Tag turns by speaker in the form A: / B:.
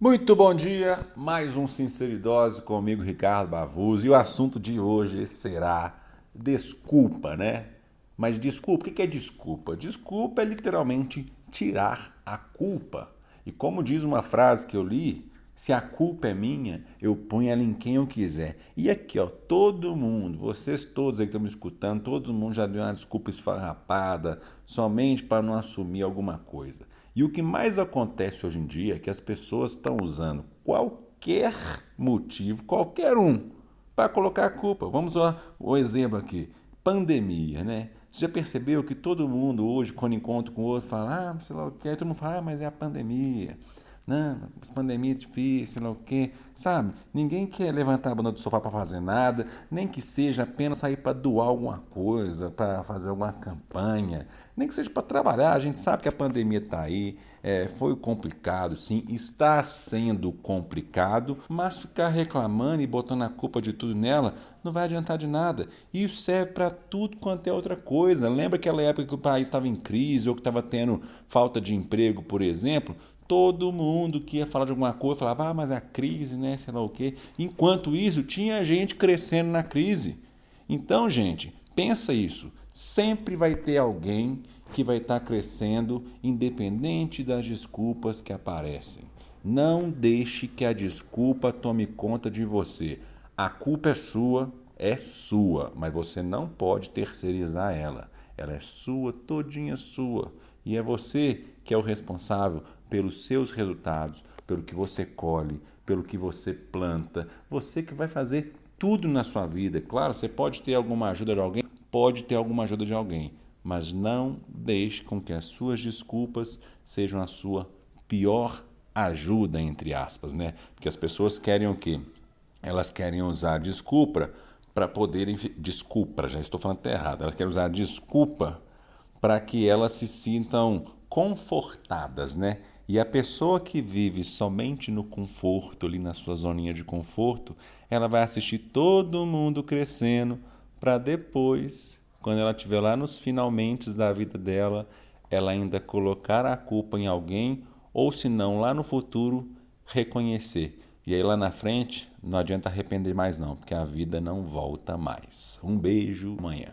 A: Muito bom dia, mais um Sinceridose comigo, Ricardo Bavuz, e o assunto de hoje será desculpa, né? Mas desculpa, o que é desculpa? Desculpa é literalmente tirar a culpa. E como diz uma frase que eu li, se a culpa é minha, eu ponho ela em quem eu quiser. E aqui, ó, todo mundo, vocês todos aí que estão me escutando, todo mundo já deu uma desculpa esfarrapada somente para não assumir alguma coisa. E o que mais acontece hoje em dia é que as pessoas estão usando qualquer motivo, qualquer um, para colocar a culpa. Vamos ao o exemplo aqui: pandemia, né? Você já percebeu que todo mundo hoje, quando encontra com o outro, fala, ah, sei lá o que, todo mundo fala, ah, mas é a pandemia. Não, mas pandemia é difícil, não o quê. Sabe? Ninguém quer levantar a bunda do sofá para fazer nada, nem que seja apenas sair para doar alguma coisa, para fazer alguma campanha, nem que seja para trabalhar. A gente sabe que a pandemia está aí, é, foi complicado, sim, está sendo complicado, mas ficar reclamando e botando a culpa de tudo nela não vai adiantar de nada. Isso serve para tudo quanto é outra coisa. Lembra aquela época que o país estava em crise ou que estava tendo falta de emprego, por exemplo? Todo mundo que ia falar de alguma coisa falava, ah, mas a crise, né? Sei lá o quê. Enquanto isso, tinha gente crescendo na crise. Então, gente, pensa isso. Sempre vai ter alguém que vai estar crescendo, independente das desculpas que aparecem. Não deixe que a desculpa tome conta de você. A culpa é sua, é sua, mas você não pode terceirizar ela. Ela é sua, todinha sua. E é você que é o responsável pelos seus resultados, pelo que você colhe, pelo que você planta. Você que vai fazer tudo na sua vida. Claro, você pode ter alguma ajuda de alguém, pode ter alguma ajuda de alguém, mas não deixe com que as suas desculpas sejam a sua pior ajuda, entre aspas, né? Porque as pessoas querem o quê? Elas querem usar desculpa para poderem. Desculpa, já estou falando até errado. Elas querem usar desculpa para que elas se sintam confortadas, né? E a pessoa que vive somente no conforto, ali na sua zoninha de conforto, ela vai assistir todo mundo crescendo para depois, quando ela estiver lá nos finalmente da vida dela, ela ainda colocar a culpa em alguém ou se não lá no futuro reconhecer. E aí lá na frente não adianta arrepender mais não, porque a vida não volta mais. Um beijo, amanhã.